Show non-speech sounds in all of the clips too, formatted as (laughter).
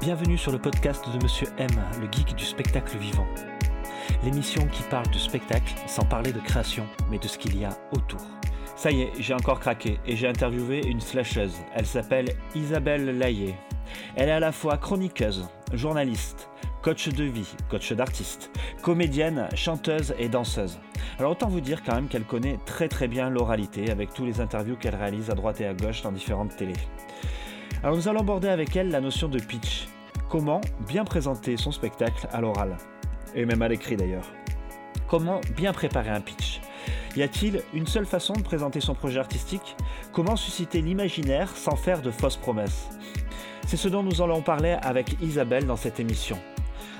Bienvenue sur le podcast de Monsieur M, le geek du spectacle vivant. L'émission qui parle de spectacle sans parler de création, mais de ce qu'il y a autour. Ça y est, j'ai encore craqué et j'ai interviewé une slasheuse. Elle s'appelle Isabelle Laillé. Elle est à la fois chroniqueuse, journaliste, coach de vie, coach d'artiste, comédienne, chanteuse et danseuse. Alors autant vous dire quand même qu'elle connaît très très bien l'oralité avec tous les interviews qu'elle réalise à droite et à gauche dans différentes télés. Alors nous allons aborder avec elle la notion de pitch. Comment bien présenter son spectacle à l'oral Et même à l'écrit d'ailleurs. Comment bien préparer un pitch Y a-t-il une seule façon de présenter son projet artistique? Comment susciter l'imaginaire sans faire de fausses promesses? C'est ce dont nous allons parler avec Isabelle dans cette émission.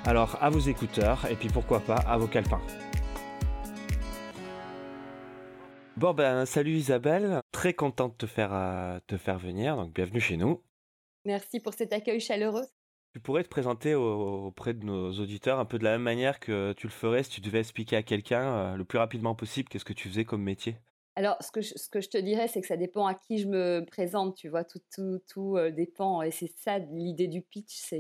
Alors à vos écouteurs et puis pourquoi pas à vos calepins. Bon ben salut Isabelle, très contente de te faire, euh, te faire venir, donc bienvenue chez nous. Merci pour cet accueil chaleureux. Tu pourrais te présenter auprès de nos auditeurs un peu de la même manière que tu le ferais si tu devais expliquer à quelqu'un euh, le plus rapidement possible qu'est-ce que tu faisais comme métier? Alors, ce que je, ce que je te dirais, c'est que ça dépend à qui je me présente, tu vois, tout, tout, tout euh, dépend. Et c'est ça l'idée du pitch.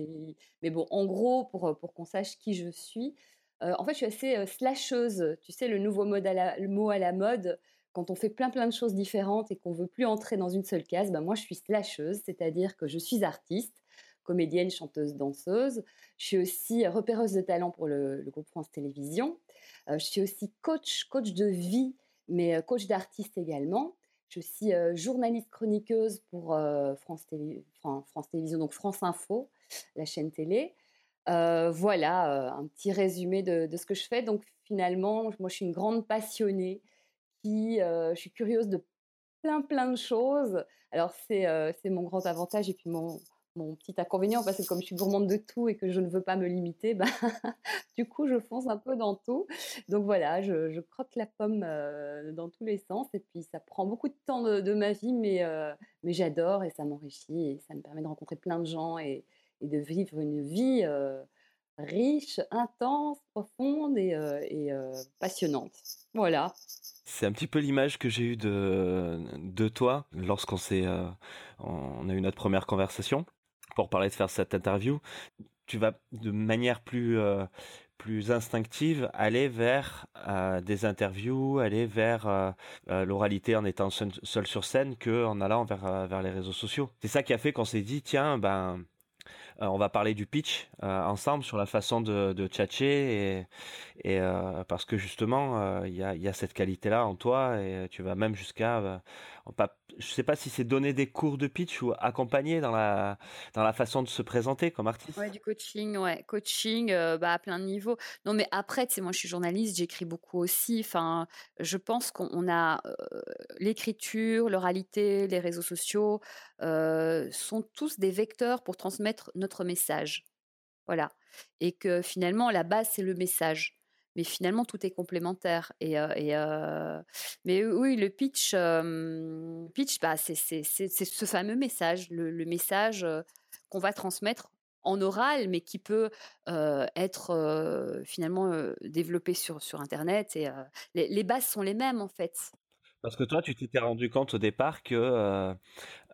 Mais bon, en gros, pour, pour qu'on sache qui je suis, euh, en fait, je suis assez slasheuse. Tu sais, le nouveau mode à le mot à la mode, quand on fait plein plein de choses différentes et qu'on veut plus entrer dans une seule case, ben moi je suis slasheuse, c'est-à-dire que je suis artiste, comédienne, chanteuse, danseuse. Je suis aussi repéreuse de talent pour le, groupe France Télévisions. Euh, je suis aussi coach, coach de vie, mais euh, coach d'artiste également. Je suis euh, journaliste chroniqueuse pour France, Télé, Télévisions, donc France Info, la chaîne télé. voilà un petit résumé de, ce que je fais. Donc finalement, moi je suis une grande passionnée qui, je suis curieuse de plein plein de choses. Alors c'est mon grand avantage et puis mon, mon petit inconvénient parce que comme je suis gourmande de tout et que je ne veux pas me limiter, bah, (laughs) du coup je fonce un peu dans tout. Donc voilà, je, je croque la pomme dans tous les sens et puis ça prend beaucoup de temps de, ma vie, mais, mais j'adore et ça m'enrichit et ça me permet de rencontrer plein de gens et, de vivre une vie riche, intense, profonde et, passionnante. Voilà. C'est un petit peu l'image que j'ai eue de, de toi lorsqu'on s'est, euh, on a eu notre première conversation pour parler de faire cette interview. Tu vas de manière plus, euh, plus instinctive aller vers euh, des interviews, aller vers l'oralité en étant seul, sur scène que en allant vers, vers les réseaux sociaux. C'est ça qui a fait qu'on s'est dit tiens ben euh, on va parler du pitch euh, ensemble sur la façon de, de tchatcher et, euh, parce que justement il y a, cette qualité-là en toi et tu vas même jusqu'à je sais pas si c'est donner des cours de pitch ou accompagner dans la dans la façon de se présenter comme artiste. Ouais, du coaching, ouais, coaching bah, à plein de niveaux. Non mais après, tu sais moi je suis journaliste, j'écris beaucoup aussi, enfin je pense qu'on a l'écriture, l'oralité, les réseaux sociaux sont tous des vecteurs pour transmettre notre message. Voilà. Et que finalement, la base, c'est le message. Mais finalement, tout est complémentaire. Et, mais oui, le pitch, pitch bah, c'est ce fameux message, le, message qu'on va transmettre en oral, mais qui peut être finalement développé sur, sur Internet. Et les, les, bases sont les mêmes, en fait. Parce que toi, tu t'étais rendu compte au départ que euh,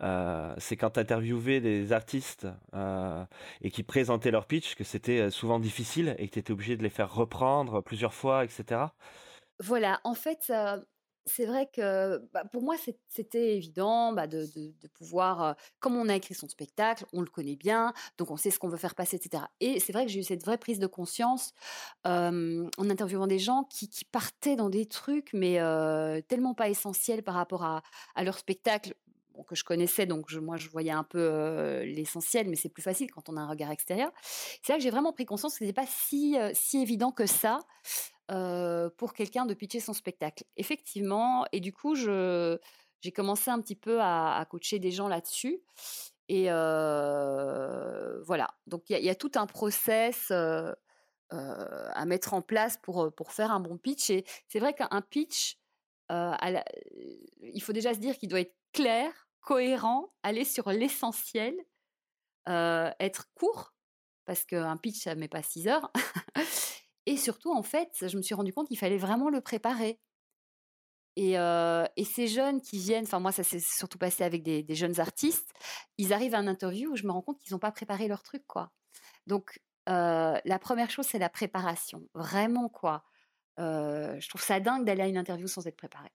euh, c'est quand tu interviewais des artistes euh, et qui présentaient leur pitch que c'était souvent difficile et que tu étais obligé de les faire reprendre plusieurs fois, etc. Voilà, en fait, c'est vrai que bah, pour moi, c'était évident bah, de, pouvoir, comme on a écrit son spectacle, on le connaît bien, donc on sait ce qu'on veut faire passer, etc. Et c'est vrai que j'ai eu cette vraie prise de conscience en interviewant des gens qui, partaient dans des trucs, mais tellement pas essentiels par rapport à, leur spectacle. que je connaissais, donc moi je voyais un peu l'essentiel, mais c'est plus facile quand on a un regard extérieur. C'est là que j'ai vraiment pris conscience que ce n'était pas si, si évident que ça pour quelqu'un de pitcher son spectacle. Effectivement, et du coup, j'ai commencé un petit peu à, coacher des gens là-dessus. Et voilà, donc il y, a tout un process à mettre en place pour, pour faire un bon pitch. Et c'est vrai qu'un pitch, il faut déjà se dire qu'il doit être clair, cohérent, aller sur l'essentiel, être court, parce qu'un pitch, ça ne met pas six heures. (laughs) Et surtout, en fait, je me suis rendu compte qu'il fallait vraiment le préparer. Et, ces jeunes qui viennent, enfin moi ça s'est surtout passé avec des, jeunes artistes, ils arrivent à un interview où je me rends compte qu'ils n'ont pas préparé leur truc quoi. Donc la première chose c'est la préparation, vraiment quoi. je trouve ça dingue d'aller à une interview sans être préparé,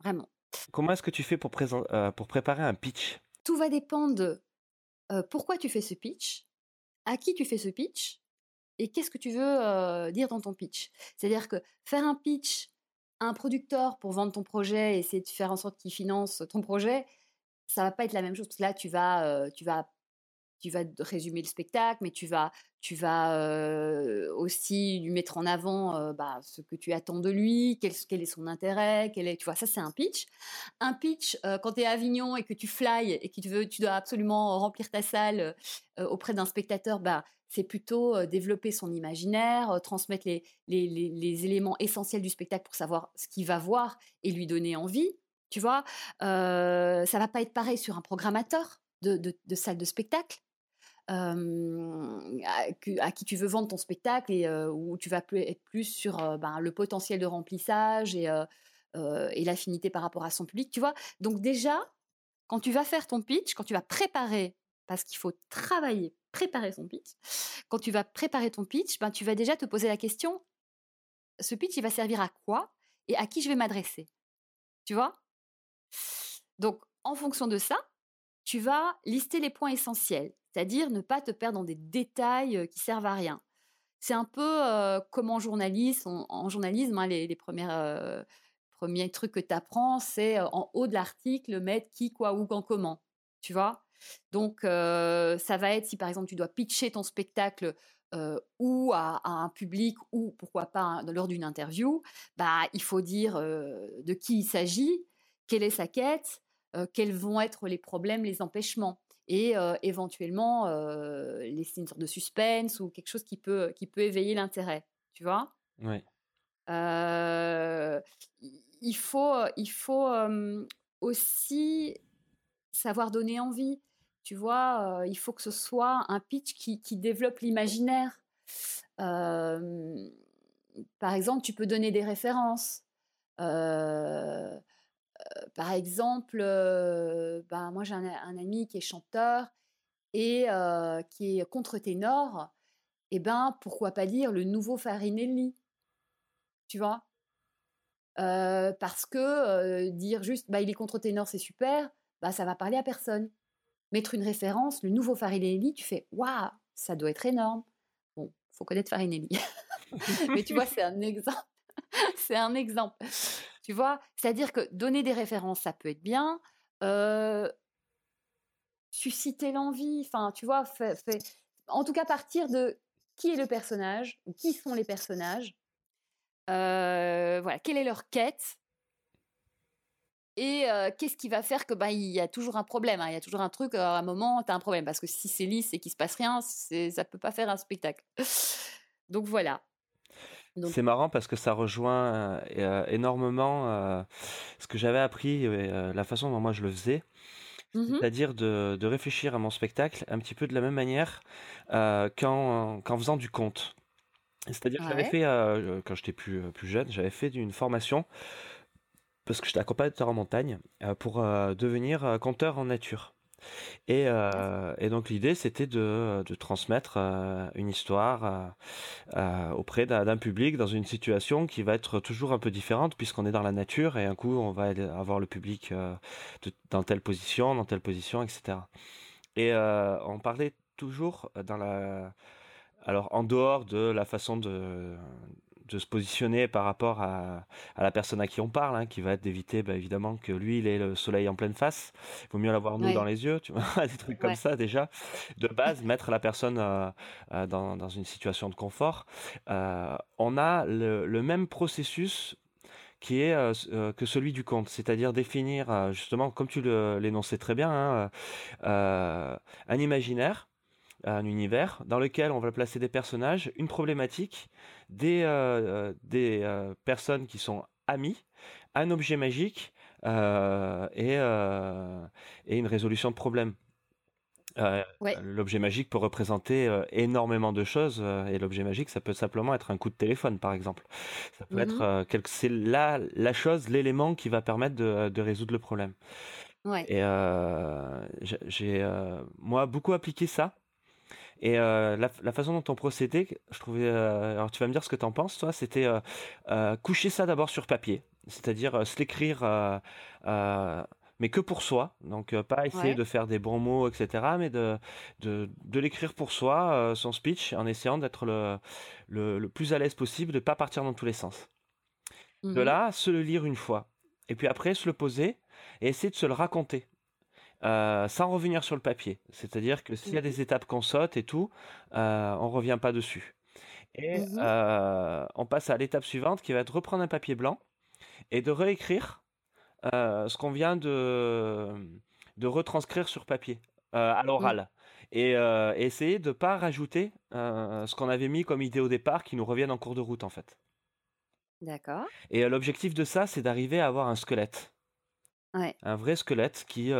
vraiment. Comment est-ce que tu fais pour, pour préparer un pitch? Tout va dépendre de pourquoi tu fais ce pitch, à qui tu fais ce pitch et qu'est-ce que tu veux dire dans ton pitch? C'est-à-dire que faire un pitch à un producteur pour vendre ton projet et essayer de faire en sorte qu'il finance ton projet, ça va pas être la même chose. Parce que là, tu vas, tu vas tu vas résumer le spectacle, mais tu vas, tu vas aussi lui mettre en avant bah, ce que tu attends de lui, quel, est son intérêt, quel est, tu vois, ça c'est un pitch. Un pitch, quand tu es à Avignon et que tu fly et que tu, veux, tu dois absolument remplir ta salle auprès d'un spectateur, bah, c'est plutôt développer son imaginaire, transmettre les, éléments essentiels du spectacle pour savoir ce qu'il va voir et lui donner envie. Tu vois, ça va pas être pareil sur un programmateur de salle de spectacle à, qui tu veux vendre ton spectacle et où tu vas être plus sur ben, le potentiel de remplissage et, et l'affinité par rapport à son public, tu vois? Donc déjà, quand tu vas faire ton pitch, quand tu vas préparer, parce qu'il faut travailler, préparer son pitch, quand tu vas préparer ton pitch, ben, tu vas déjà te poser la question, ce pitch, il va servir à quoi et à qui je vais m'adresser Tu vois? Donc, en fonction de ça, tu vas lister les points essentiels c'est-à-dire ne pas te perdre dans des détails qui servent à rien. C'est un peu comme en journalisme, en, hein, les, premiers trucs que tu apprends, c'est en haut de l'article mettre qui, quoi, où, quand, comment. Tu vois? Donc, ça va être si par exemple tu dois pitcher ton spectacle ou à, un public ou pourquoi pas lors d'une interview, bah, il faut dire de qui il s'agit, quelle est sa quête, quels vont être les problèmes, les empêchements et éventuellement laisser une sorte de suspense ou quelque chose qui peut, qui peut éveiller l'intérêt, tu vois? Oui. il faut, il faut aussi savoir donner envie. Tu vois, il faut que ce soit un pitch qui, qui développe l'imaginaire. par exemple, tu peux donner des références par exemple, ben, moi j'ai un, ami qui est chanteur et qui est contre-ténor, et ben pourquoi pas dire le nouveau Farinelli, tu vois? Parce que dire juste bah, il est contre-ténor, c'est super, bah, ça va parler à personne. Mettre une référence, le nouveau Farinelli, tu fais waouh, ça doit être énorme. Bon, faut connaître Farinelli. (laughs) Mais tu vois, c'est un exemple. (laughs) c'est un exemple. Tu vois? C'est-à-dire que donner des références, ça peut être bien. susciter l'envie, enfin, tu vois, en tout cas partir de qui est le personnage, qui sont les personnages, voilà, quelle est leur quête, et qu'est-ce qui va faire que bah il y a toujours un problème, hein, il y a toujours un truc à un moment tu as un problème parce que si c'est lisse et qu'il se passe rien, ça peut pas faire un spectacle. Donc voilà. C'est marrant parce que ça rejoint euh, énormément euh, ce que j'avais appris, euh, la façon dont moi je le faisais. Mmh c'est-à-dire de, réfléchir à mon spectacle un petit peu de la même manière qu'en, faisant du conte. C'est-à-dire que j'avais fait, quand j'étais plus, plus jeune, j'avais fait une formation, parce que j'étais accompagnateur en montagne, pour devenir conteur en nature. Et, euh, et donc l'idée, c'était de, de transmettre euh, une histoire euh, auprès d'un public dans une situation qui va être toujours un peu différente puisqu'on est dans la nature et un coup, on va avoir le public dans telle position, dans telle position, etc. Et on parlait toujours dans la... Alors en dehors de la façon de, de se positionner par rapport à, la personne à qui on parle, hein, qui va être d'éviter bah, évidemment que lui, il ait le soleil en pleine face. Il vaut mieux l'avoir nous dans les yeux, tu vois, (laughs) des trucs comme ça déjà. De base, mettre la personne euh, euh, dans, une situation de confort. Euh, on a le, même processus qui est que celui du conte, c'est-à-dire définir justement, comme tu l'énonçais très bien, hein, un imaginaire un univers dans lequel on va placer des personnages, une problématique, des, euh, euh, des euh, personnes qui sont amis, un objet magique et, et une résolution de problème. L'objet magique peut représenter énormément de choses et l'objet magique, ça peut simplement être un coup de téléphone, par exemple. Ça peut être mmh quelque... c'est la, la chose, l'élément qui va permettre de, de résoudre le problème. Ouais. Et j'ai moi beaucoup appliqué ça. Et la, la, façon dont on procédait, je trouvais. alors tu vas me dire ce que tu en penses, toi. C'était coucher ça d'abord sur papier, c'est-à-dire se l'écrire mais que pour soi. Donc, euh, pas essayer de faire des bons mots, etc., mais de, de, de l'écrire pour soi, euh, son speech, en essayant d'être le, le, plus à l'aise possible, de ne pas partir dans tous les sens. De mmh là, se le lire une fois. Et puis après, se le poser et essayer de se le raconter. Euh, sans revenir sur le papier. C'est-à-dire que s'il y a des étapes qu'on saute et tout, on ne revient pas dessus. Et mmh on passe à l'étape suivante qui va être reprendre un papier blanc et de réécrire euh, ce qu'on vient de, de retranscrire sur papier, euh, à l'oral. Et euh, essayer de ne pas rajouter ce qu'on avait mis comme idée au départ qui nous revienne en cours de route, en fait. D'accord. Et l'objectif de ça, c'est d'arriver à avoir un squelette. Un vrai squelette qui,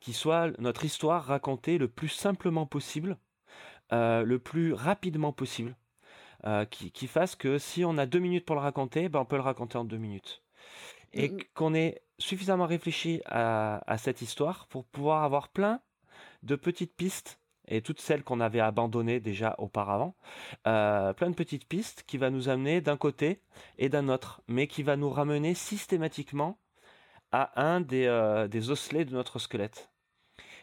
qui soit notre histoire racontée le plus simplement possible, le plus rapidement possible. qui, qui, fasse que si on a deux minutes pour le raconter, ben on peut le raconter en deux minutes. Et mmh qu'on ait suffisamment réfléchi à, cette histoire pour pouvoir avoir plein de petites pistes et toutes celles qu'on avait abandonnées déjà auparavant, euh, plein de petites pistes qui va nous amener d'un côté et d'un autre, mais qui va nous ramener systématiquement à un des, euh, des osselets de notre squelette.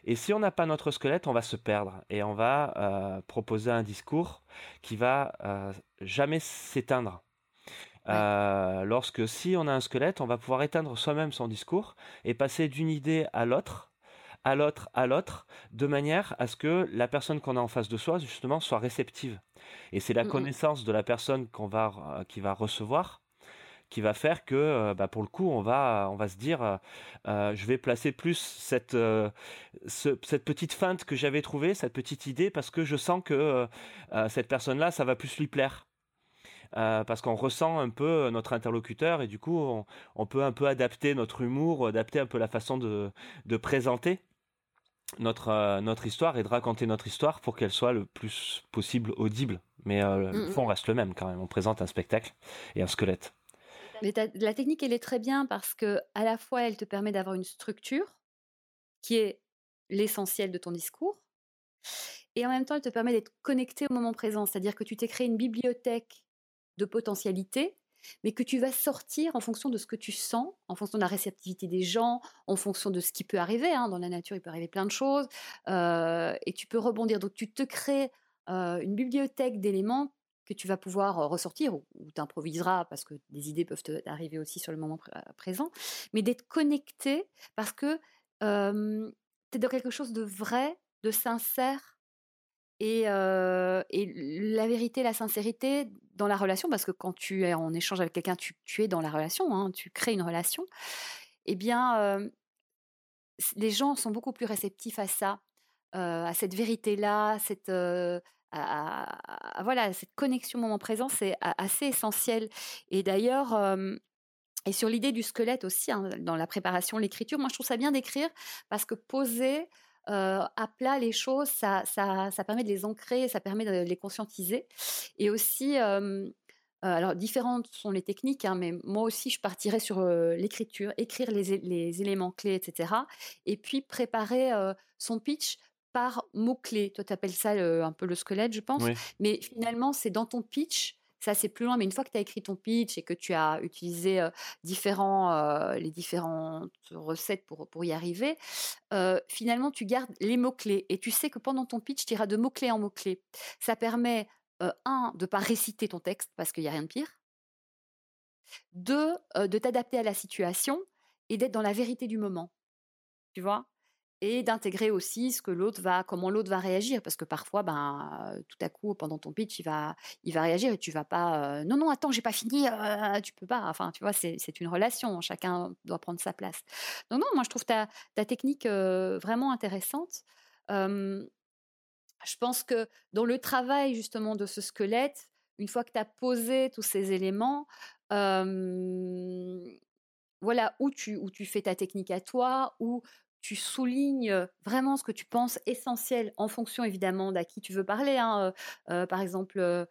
Et si on n'a pas notre squelette, on va se perdre et on va euh, proposer un discours qui va jamais s'éteindre. Euh, lorsque si on a un squelette, on va pouvoir éteindre soi-même son discours et passer d'une idée à l'autre, à l'autre, à l'autre, de manière à ce que la personne qu'on a en face de soi, justement, soit réceptive. Et c'est la mmh connaissance de la personne qu'on va, euh, qui va recevoir qui va faire que, euh, bah, pour le coup, on va, on va se dire, je vais placer plus cette, cette petite feinte que j'avais trouvée, cette petite idée, parce que je sens que cette personne-là, ça va plus lui plaire. Euh, parce qu'on ressent un peu euh, notre interlocuteur et du coup on, peut un peu adapter notre humour, adapter un peu la façon de, présenter notre, euh, notre histoire et de raconter notre histoire pour qu'elle soit le plus possible audible. Mais le mm, mm. fond reste le même quand même. On présente un spectacle et un squelette. La technique, elle est très bien parce que à la fois, elle te permet d'avoir une structure qui est l'essentiel de ton discours, et en même temps, elle te permet d'être connecté au moment présent. C'est-à-dire que tu t'es créé une bibliothèque de potentialité, mais que tu vas sortir en fonction de ce que tu sens, en fonction de la réceptivité des gens, en fonction de ce qui peut arriver. Hein. Dans la nature, il peut arriver plein de choses, euh, et tu peux rebondir. Donc, tu te crées euh, une bibliothèque d'éléments que tu vas pouvoir euh, ressortir ou, tu improviseras parce que des idées peuvent arriver aussi sur le moment présent, mais d'être connecté parce que tu es dans quelque chose de vrai, de sincère et, la vérité, la sincérité dans la relation, parce que quand tu es en échange avec quelqu'un, tu, es dans la relation, hein, tu crées une relation, eh bien, les gens sont beaucoup plus réceptifs à ça, à cette vérité-là, cette, voilà, cette connexion moment présent, c'est assez essentiel. Et d'ailleurs, et sur l'idée du squelette aussi, hein, dans la préparation, l'écriture, moi je trouve ça bien d'écrire parce que poser à plat les choses, ça, ça, ça, permet de les ancrer, ça permet de les conscientiser. Et aussi, alors différentes sont les techniques, hein, mais moi aussi je partirais sur l'écriture, écrire les, les, éléments clés, etc. Et puis préparer son pitch par mots-clés. Toi, tu appelles ça un peu le squelette, je pense. Mais finalement, c'est dans ton pitch ça, c'est plus loin. Mais une fois que tu as écrit ton pitch et que tu as utilisé différents, les différentes recettes pour, pour y arriver, finalement, tu gardes les mots-clés. Et tu sais que pendant ton pitch, tu iras de mots-clés en mots-clés. Ça permet, un, de ne pas réciter ton texte parce qu'il n'y a rien de pire. Deux, de t'adapter à la situation et d'être dans la vérité du moment. Tu vois? Et d'intégrer aussi ce que l'autre va, comment l'autre va réagir, parce que parfois, ben, tout à coup, pendant ton pitch, il va, il va réagir et tu vas pas, non, non, attends, j'ai pas fini, tu peux pas. Enfin, tu vois, c'est une relation, chacun doit prendre sa place. Donc non, moi je trouve ta, ta technique vraiment intéressante. je pense que dans le travail justement de ce squelette, une fois que tu as posé tous ces éléments, voilà où tu, où tu fais ta technique à toi, où tu soulignes vraiment ce que tu penses essentiel en fonction évidemment d'à qui tu veux parler. Hein, par exemple,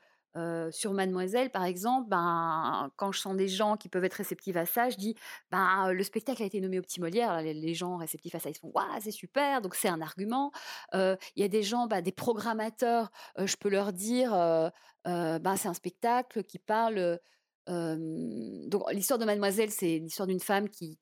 sur Mademoiselle, par exemple, ben, quand je sens des gens qui peuvent être réceptifs à ça, je dis ben, le spectacle a été nommé au petit Molière. Les, gens réceptifs à ça, ils se font c'est super, donc c'est un argument. Il y a des gens, ben, des programmateurs, je peux leur dire ben, c'est un spectacle qui parle donc l'histoire de Mademoiselle, c'est l'histoire d'une femme qui,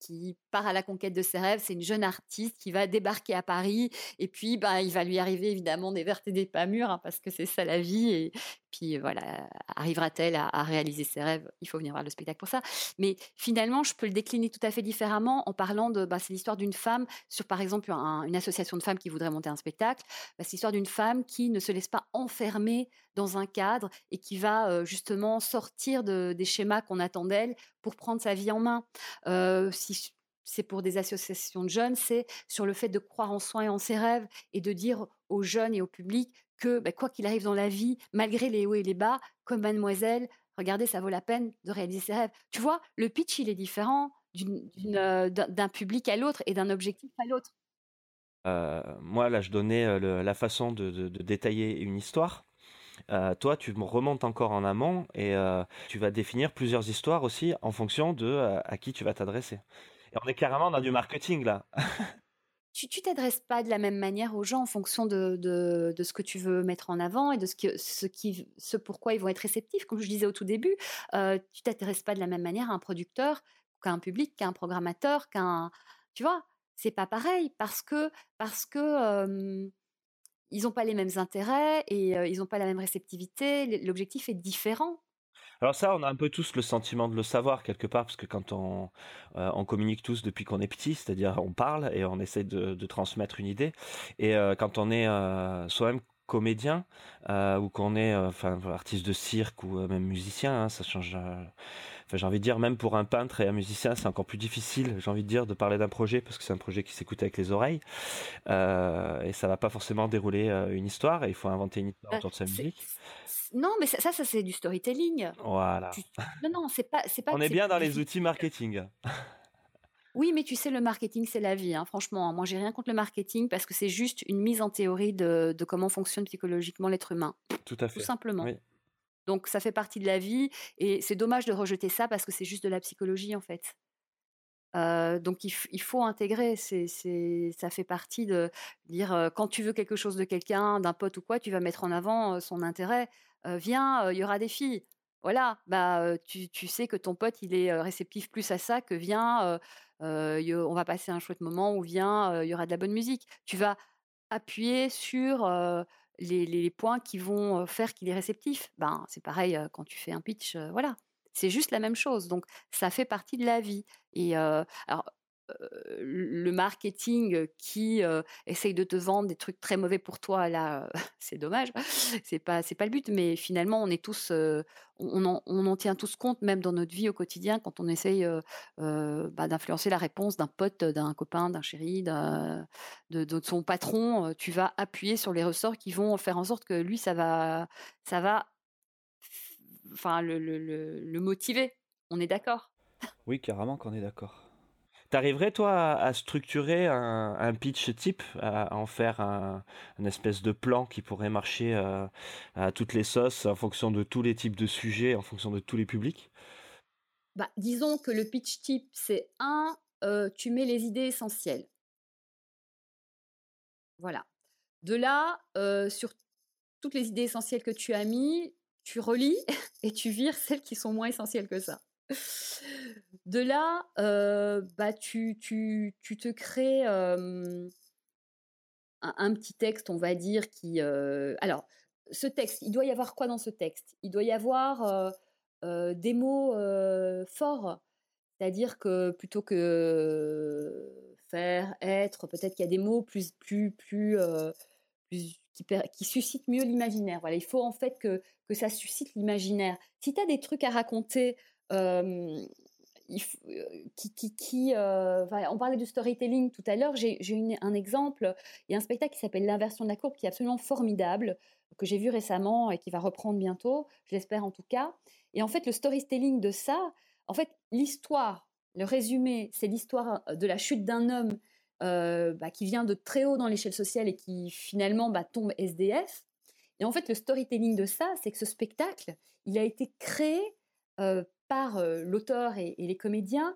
qui part à la conquête de ses rêves. C'est une jeune artiste qui va débarquer à Paris et puis bah, il va lui arriver évidemment des vertes et des pas mûres hein, parce que c'est ça la vie. Et puis voilà, arrivera-t-elle à, réaliser ses rêves? Il faut venir voir le spectacle pour ça. Mais finalement, je peux le décliner tout à fait différemment en parlant de, bah, c'est l'histoire d'une femme sur par exemple une association de femmes qui voudrait monter un spectacle. Bah, c'est l'histoire d'une femme qui ne se laisse pas enfermer dans un cadre et qui va justement sortir de, des schémas qu'on attend d'elle pour prendre sa vie en main. si c'est pour des associations de jeunes, c'est sur le fait de croire en soi et en ses rêves et de dire aux jeunes et au public que bah, quoi qu'il arrive dans la vie, malgré les hauts et les bas, comme mademoiselle, regardez, ça vaut la peine de réaliser ses rêves. Tu vois, le pitch, il est différent d'un public à l'autre et d'un objectif à l'autre. moi, là, je donnais la façon de, détailler une histoire. Euh, toi, tu remontes encore en amont et euh, tu vas définir plusieurs histoires aussi en fonction de euh, à qui tu vas t'adresser. Et on est carrément dans du marketing là. (laughs) tu t'adresses pas de la même manière aux gens en fonction de, de, ce que tu veux mettre en avant et de ce, que, ce, qui, ce pourquoi ils vont être réceptifs. Comme je disais au tout début, tu t'adresses pas de la même manière à un producteur qu'à un public, qu'à un programmateur, qu'un... Tu vois, c'est pas pareil parce que, parce que ils n'ont pas les mêmes intérêts et ils n'ont pas la même réceptivité. L'objectif est différent. Alors ça, on a un peu tous le sentiment de le savoir quelque part, parce que quand on, on communique tous depuis qu'on est petit, c'est-à-dire on parle et on essaie de, transmettre une idée, et quand on est soi-même comédien ou qu'on est artiste de cirque ou même musicien, hein, ça change j'ai envie de dire, même pour un peintre et un musicien, c'est encore plus difficile, j'ai envie de dire, de parler d'un projet parce que c'est un projet qui s'écoute avec les oreilles. Euh, et ça va pas forcément dérouler euh, une histoire et il faut inventer une histoire autour de sa musique. Non, mais ça, ça, c'est du storytelling. Voilà. Non, non, c'est pas, c'est pas. On est bien dans les outils marketing. (laughs) Oui, mais tu sais, le marketing, c'est la vie. Hein. Franchement, moi, j'ai rien contre le marketing parce que c'est juste une mise en théorie de, de comment fonctionne psychologiquement l'être humain. Tout à fait. Tout simplement. Oui. Donc ça fait partie de la vie et c'est dommage de rejeter ça parce que c'est juste de la psychologie en fait. donc il, faut intégrer, ça fait partie de dire quand tu veux quelque chose de quelqu'un, d'un pote ou quoi, tu vas mettre en avant son intérêt. viens, il y aura des filles. Voilà, bah tu, sais que ton pote il est réceptif plus à ça que viens, on va passer un chouette moment ou viens, il y aura de la bonne musique. Tu vas appuyer sur les, points qui vont faire qu'il est réceptif. Ben, c'est pareil quand tu fais un pitch, voilà. C'est juste la même chose. Donc, ça fait partie de la vie. Et alors, le marketing qui essaye de te vendre des trucs très mauvais pour toi, là, (laughs) c'est dommage. C'est pas, c'est pas le but. Mais finalement, on est tous, on, en, tient tous compte, même dans notre vie au quotidien, quand on essaye bah, d'influencer la réponse d'un pote, d'un copain, d'un chéri, de, son patron. Tu vas appuyer sur les ressorts qui vont faire en sorte que lui, ça va, ça va, enfin, le, le motiver. On est d'accord? Oui, carrément qu'on est d'accord. T'arriverais toi à, structurer un, pitch type, à, en faire un, espèce de plan qui pourrait marcher euh, à toutes les sauces en fonction de tous les types de sujets, en fonction de tous les publics? Bah, Disons que le pitch type, c'est un, euh, tu mets les idées essentielles. Voilà. De là, euh, sur toutes les idées essentielles que tu as mis, tu relis (laughs) et tu vires celles qui sont moins essentielles que ça. De là, bah, tu, te crées un, petit texte, on va dire, qui... alors, ce texte, il doit y avoir quoi dans ce texte? Il doit y avoir des mots forts. C'est-à-dire que plutôt que faire, être, peut-être qu'il y a des mots plus, plus, plus, qui, suscitent mieux l'imaginaire. Voilà, il faut en fait que, que ça suscite l'imaginaire. Si tu as des trucs à raconter qui, qui, on parlait du storytelling tout à l'heure. J'ai un exemple. Il y a un spectacle qui s'appelle L'inversion de la courbe qui est absolument formidable, que j'ai vu récemment et qui va reprendre bientôt, je l'espère en tout cas. Et en fait, le storytelling de ça, en fait, l'histoire, le résumé, c'est l'histoire de la chute d'un homme bah, qui vient de très haut dans l'échelle sociale et qui finalement bah, tombe SDF. Et en fait, le storytelling de ça, c'est que ce spectacle, il a été créé par l'auteur et, les comédiens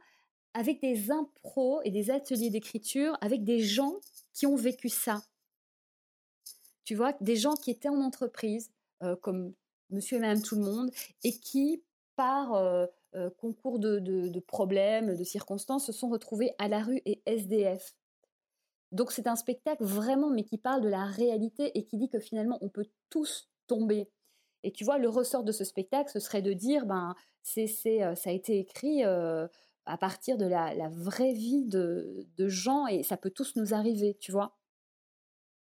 avec des impros et des ateliers d'écriture avec des gens qui ont vécu ça. Tu vois, des gens qui étaient en entreprise, comme monsieur et madame tout le monde, et qui, par concours de, problèmes, de circonstances, se sont retrouvés à la rue et SDF. Donc c'est un spectacle vraiment, mais qui parle de la réalité et qui dit que finalement on peut tous tomber. Et tu vois, le ressort de ce spectacle, ce serait de dire, ben, c'est, ça a été écrit à partir de la, vraie vie de, gens et ça peut tous nous arriver, tu vois.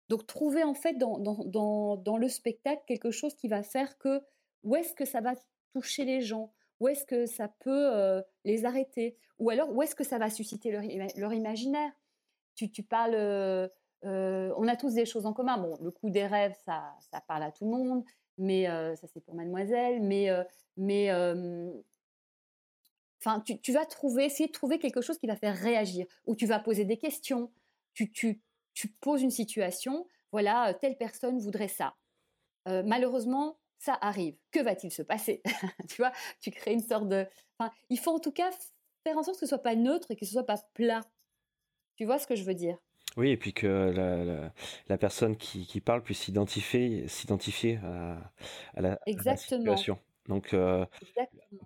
Donc trouver en fait dans, dans, le spectacle quelque chose qui va faire que où est-ce que ça va toucher les gens, où est-ce que ça peut les arrêter, ou alors où est-ce que ça va susciter leur, imaginaire? Tu, tu parles, on a tous des choses en commun. Bon, le coup des rêves, ça, ça parle à tout le monde, mais ça c'est pour mademoiselle, mais, mais Enfin, tu, vas trouver, essayer de trouver quelque chose qui va faire réagir, ou tu vas poser des questions, tu, tu, tu poses une situation, voilà, telle personne voudrait ça. Malheureusement, ça arrive. Que va-t-il se passer? (laughs) Tu vois, tu crées une sorte de... Enfin, il faut en tout cas faire en sorte que ce soit pas neutre et que ce soit pas plat. Tu vois ce que je veux dire? Oui, et puis que la, personne qui, parle puisse s'identifier, s'identifier à, la, situation. Donc euh,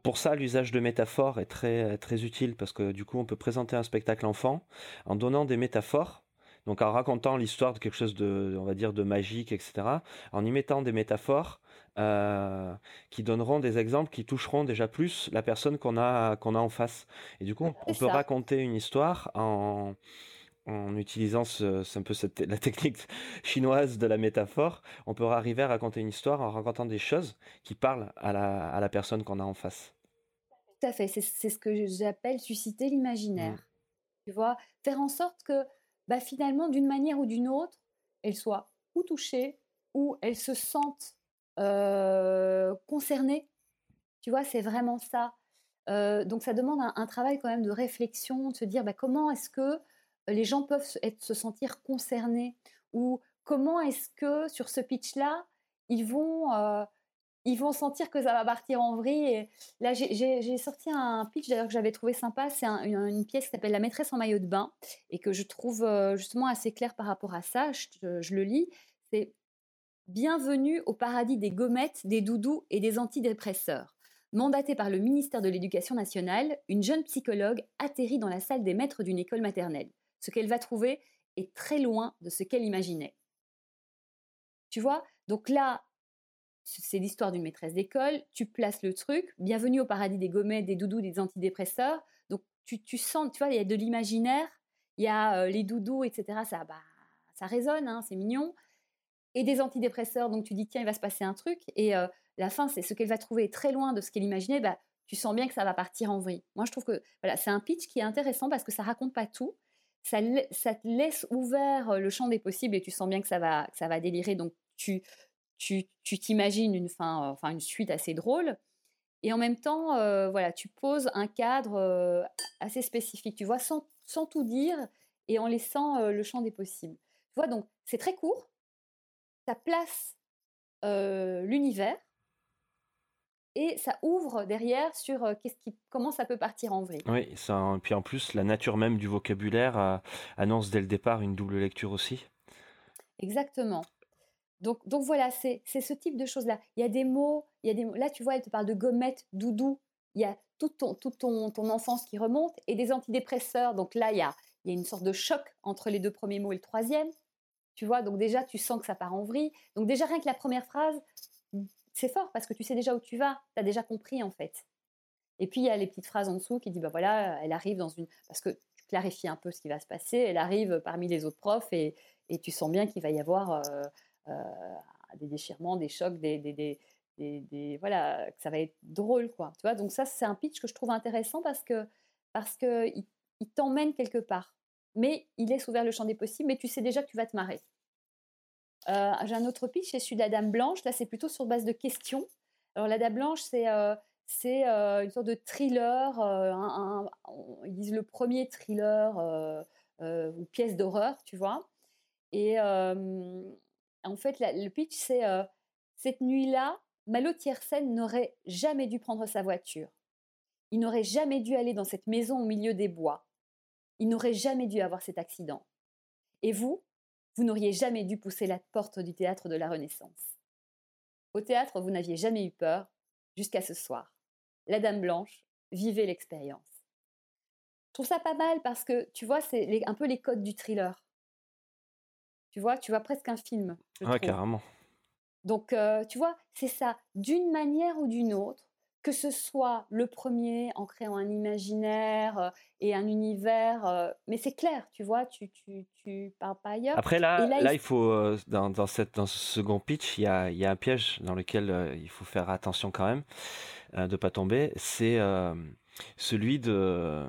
pour ça, l'usage de métaphores est très, très utile parce que du coup, on peut présenter un spectacle enfant en donnant des métaphores, donc en racontant l'histoire de quelque chose de, on va dire, de magique, etc., en y mettant des métaphores euh, qui donneront des exemples qui toucheront déjà plus la personne qu'on a, qu'on a en face. Et du coup, on peut raconter une histoire en en utilisant ce, un peu la technique (laughs) chinoise de la métaphore, on peut arriver à raconter une histoire en racontant des choses qui parlent à la, à la personne qu'on a en face. Tout à fait, c'est ce que j'appelle susciter l'imaginaire. Mmh. Tu vois, faire en sorte que bah, finalement, d'une manière ou d'une autre, elle soit ou touchée ou elle se sente euh, concernée. Tu vois, c'est vraiment ça. Euh, donc ça demande un, travail quand même de réflexion, de se dire bah, comment est-ce que les gens peuvent se sentir concernés ou comment est-ce que sur ce pitch-là, ils vont, euh, ils vont sentir que ça va partir en vrille. Là, j'ai sorti un pitch d'ailleurs que j'avais trouvé sympa. C'est une, pièce qui s'appelle La maîtresse en maillot de bain et que je trouve euh, justement assez clair par rapport à ça. Je, le lis. C'est Bienvenue au paradis des gommettes, des doudous et des antidépresseurs. Mandatée par le ministère de l'Éducation nationale, une jeune psychologue atterrit dans la salle des maîtres d'une école maternelle ce qu'elle va trouver est très loin de ce qu'elle imaginait. Tu vois? Donc là, c'est l'histoire d'une maîtresse d'école, tu places le truc, bienvenue au paradis des gommettes, des doudous, des antidépresseurs. Donc tu, sens, tu vois, il y a de l'imaginaire, il y a euh, les doudous, etc. Ça, bah, ça résonne, hein, c'est mignon. Et des antidépresseurs, donc tu dis, tiens, il va se passer un truc. Et euh, la fin, c'est ce qu'elle va trouver très loin de ce qu'elle imaginait. Bah, tu sens bien que ça va partir en vrille. Moi, je trouve que voilà, c'est un pitch qui est intéressant parce que ça raconte pas tout, ça, te laisse ouvert le champ des possibles et tu sens bien que ça va, délirer. Donc, tu tu t'imagines une fin, enfin une suite assez drôle. Et en même temps, voilà, tu poses un cadre assez spécifique, tu vois, sans, sans, tout dire et en laissant le champ des possibles. Tu vois, donc c'est très court, ça place l'univers, et ça ouvre derrière sur euh, qu'est-ce qui, comment ça peut partir en vrille. Oui, ça, puis en plus, la nature même du vocabulaire euh, annonce dès le départ une double lecture aussi. Exactement. Donc, donc voilà, c'est ce type de choses-là. Il y a des mots, il y a des là tu vois, elle te parle de gommette, doudou, il y a toute ton, tout ton, ton enfance qui remonte et des antidépresseurs. Donc là, il y a, il y a une sorte de choc entre les deux premiers mots et le troisième. Tu vois, donc déjà, tu sens que ça part en vrille. Donc déjà, rien que la première phrase, c'est fort parce que tu sais déjà où tu vas, tu as déjà compris en fait. Et puis il y a les petites phrases en dessous qui disent bah voilà, elle arrive dans une parce que tu clarifies un peu ce qui va se passer, elle arrive parmi les autres profs et, et tu sens bien qu'il va y avoir euh, euh, des déchirements, des chocs, des, des, des, voilà, que ça va être drôle quoi. Tu vois, donc ça c'est un pitch que je trouve intéressant parce que parce que il, il t'emmène quelque part, mais il laisse ouvert le champ des possibles, mais tu sais déjà que tu vas te marrer. Euh, j'ai un autre pitch, c'est celui de la Dame Blanche. Là, c'est plutôt sur base de questions. Alors, la Dame Blanche, c'est euh, euh, une sorte de thriller. ils disent le premier thriller ou pièce d'horreur, tu vois. Et en fait, le pitch, c'est cette nuit-là, Malo Tiersen n'aurait jamais dû prendre sa voiture. Il n'aurait jamais dû aller dans cette maison au milieu des bois. Il n'aurait jamais dû avoir cet accident. Et vous, vous n'auriez jamais dû pousser la porte du théâtre de la Renaissance. Au théâtre, vous n'aviez jamais eu peur, jusqu'à ce soir. La Dame Blanche, vivez l'expérience. Je trouve ça pas mal parce que, tu vois, c'est un peu les codes du thriller. Tu vois, tu vois presque un film. Ouais, carrément. Donc, euh, tu vois, c'est ça. D'une manière ou d'une autre, que ce soit le premier en créant un imaginaire euh, et un univers, euh, mais c'est clair, tu vois, tu, tu, tu parles pas ailleurs. Après, là, là, il faut, euh, dans, dans, cette, dans ce second pitch, il y a, il y a un piège dans lequel il faut faire attention quand même de ne pas tomber. C'est celui de